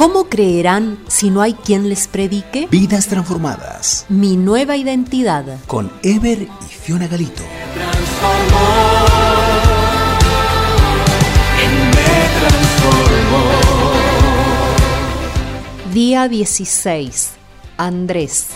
¿Cómo creerán si no hay quien les predique? Vidas transformadas. Mi nueva identidad. Con Ever y Fiona Galito. Día 16. Andrés.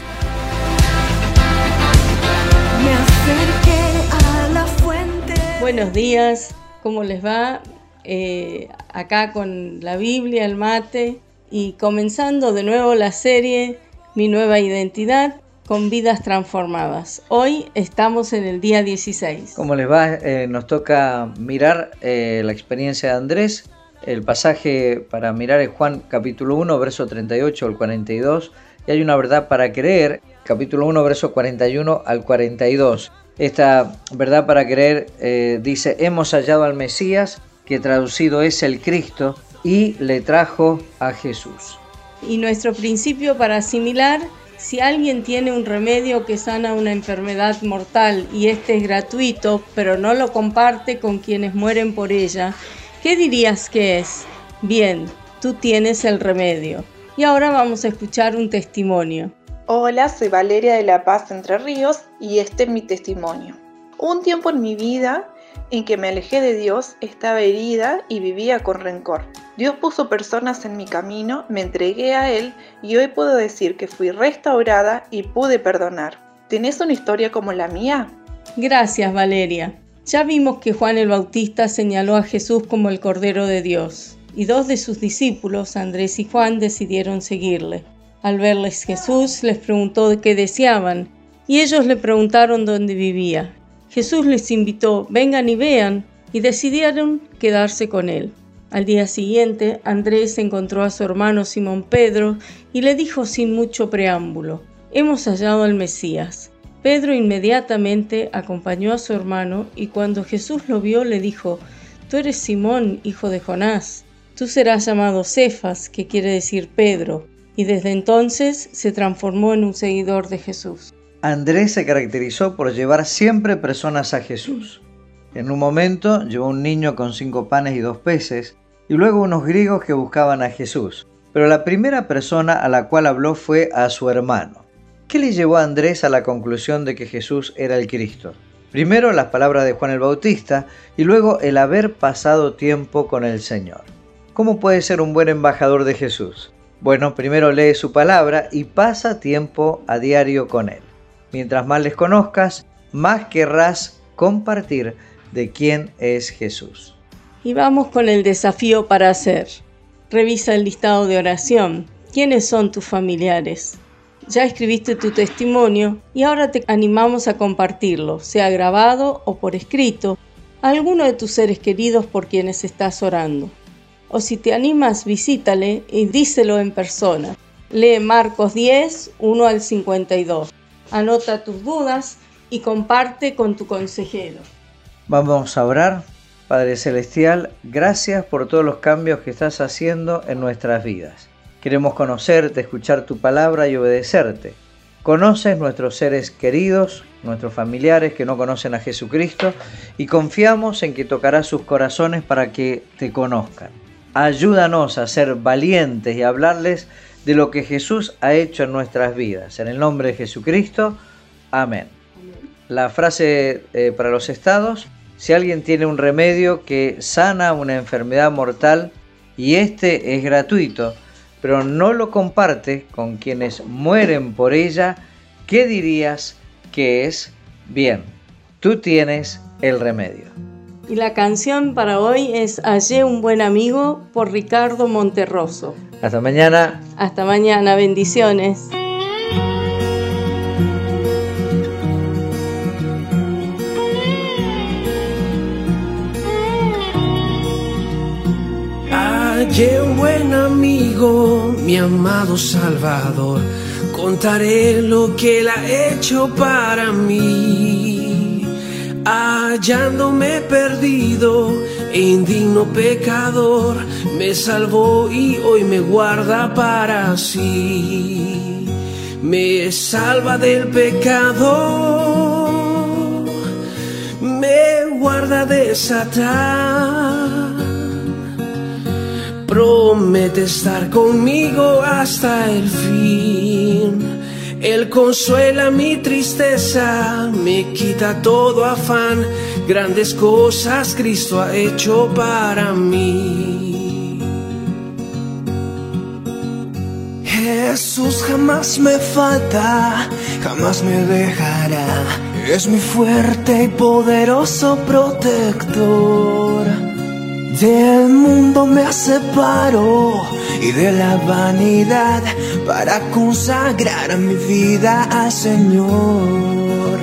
Buenos días, ¿cómo les va? Eh, acá con la Biblia, el mate y comenzando de nuevo la serie Mi nueva identidad con vidas transformadas. Hoy estamos en el día 16. ¿Cómo les va? Eh, nos toca mirar eh, la experiencia de Andrés. El pasaje para mirar es Juan capítulo 1, verso 38 al 42. Y hay una verdad para creer, capítulo 1, verso 41 al 42. Esta verdad para creer eh, dice, hemos hallado al Mesías, que traducido es el Cristo, y le trajo a Jesús. Y nuestro principio para asimilar, si alguien tiene un remedio que sana una enfermedad mortal y este es gratuito, pero no lo comparte con quienes mueren por ella, ¿qué dirías que es? Bien, tú tienes el remedio. Y ahora vamos a escuchar un testimonio. Hola, soy Valeria de La Paz Entre Ríos y este es mi testimonio. Un tiempo en mi vida en que me alejé de Dios, estaba herida y vivía con rencor. Dios puso personas en mi camino, me entregué a Él y hoy puedo decir que fui restaurada y pude perdonar. ¿Tenés una historia como la mía? Gracias, Valeria. Ya vimos que Juan el Bautista señaló a Jesús como el Cordero de Dios, y dos de sus discípulos, Andrés y Juan, decidieron seguirle. Al verles Jesús les preguntó qué deseaban, y ellos le preguntaron dónde vivía. Jesús les invitó, vengan y vean, y decidieron quedarse con él. Al día siguiente, Andrés encontró a su hermano Simón Pedro y le dijo sin mucho preámbulo, hemos hallado al Mesías. Pedro inmediatamente acompañó a su hermano y cuando Jesús lo vio le dijo, Tú eres Simón, hijo de Jonás, tú serás llamado Cefas, que quiere decir Pedro, y desde entonces se transformó en un seguidor de Jesús. Andrés se caracterizó por llevar siempre personas a Jesús. En un momento llevó un niño con cinco panes y dos peces, y luego unos griegos que buscaban a Jesús. Pero la primera persona a la cual habló fue a su hermano. ¿Qué le llevó a Andrés a la conclusión de que Jesús era el Cristo? Primero las palabras de Juan el Bautista y luego el haber pasado tiempo con el Señor. ¿Cómo puede ser un buen embajador de Jesús? Bueno, primero lee su palabra y pasa tiempo a diario con Él. Mientras más les conozcas, más querrás compartir de quién es Jesús. Y vamos con el desafío para hacer. Revisa el listado de oración. ¿Quiénes son tus familiares? Ya escribiste tu testimonio y ahora te animamos a compartirlo, sea grabado o por escrito, a alguno de tus seres queridos por quienes estás orando o si te animas, visítale y díselo en persona. Lee Marcos 10, 1 al 52. Anota tus dudas y comparte con tu consejero. Vamos a orar. Padre Celestial, gracias por todos los cambios que estás haciendo en nuestras vidas. Queremos conocerte, escuchar tu palabra y obedecerte. Conoces nuestros seres queridos, nuestros familiares que no conocen a Jesucristo y confiamos en que tocarás sus corazones para que te conozcan. Ayúdanos a ser valientes y a hablarles de lo que Jesús ha hecho en nuestras vidas. En el nombre de Jesucristo, amén. La frase eh, para los estados, si alguien tiene un remedio que sana una enfermedad mortal y este es gratuito, pero no lo comparte con quienes mueren por ella, ¿qué dirías que es? Bien, tú tienes el remedio. Y la canción para hoy es Hallé un buen amigo por Ricardo Monterroso. Hasta mañana. Hasta mañana, bendiciones. Un buen amigo, mi amado Salvador. Contaré lo que él ha hecho para mí hallándome perdido indigno pecador, me salvó y hoy me guarda para sí. Me salva del pecado, me guarda de Satán promete estar conmigo hasta el fin. Él consuela mi tristeza, me quita todo afán, grandes cosas Cristo ha hecho para mí. Jesús jamás me falta, jamás me dejará, es mi fuerte y poderoso protector. Del mundo me separo y de la vanidad para consagrar mi vida al Señor.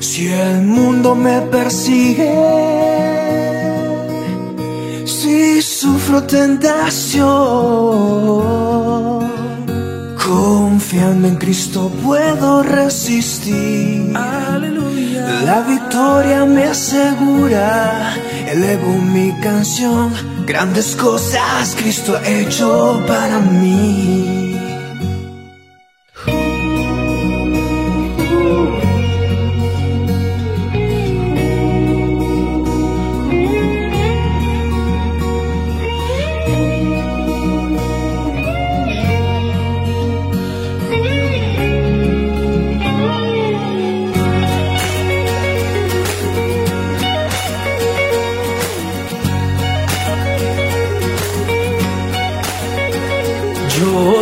Si el mundo me persigue, si sufro tentación, confiando en Cristo puedo resistir. Aleluya. La victoria me asegura, elevo mi canción, grandes cosas Cristo ha hecho para mí.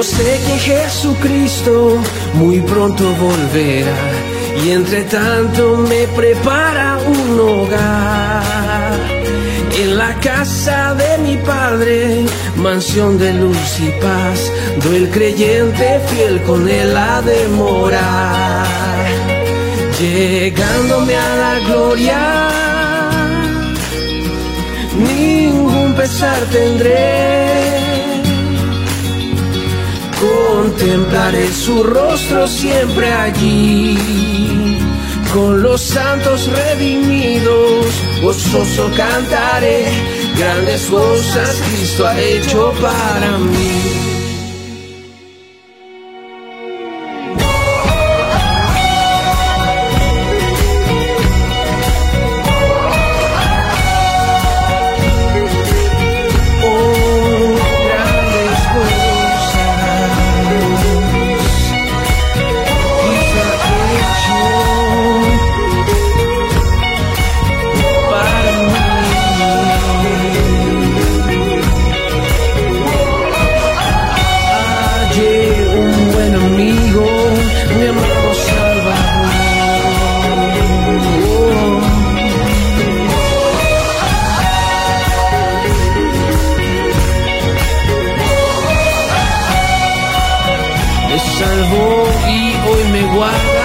Sé que Jesucristo muy pronto volverá y entre tanto me prepara un hogar. En la casa de mi Padre, mansión de luz y paz, do el creyente fiel con él a demorar. Llegándome a la gloria, ningún pesar tendré contemplaré su rostro siempre allí. Con los santos redimidos, gozoso cantaré, grandes cosas Cristo ha hecho para mí. Salvó y hoy me guarda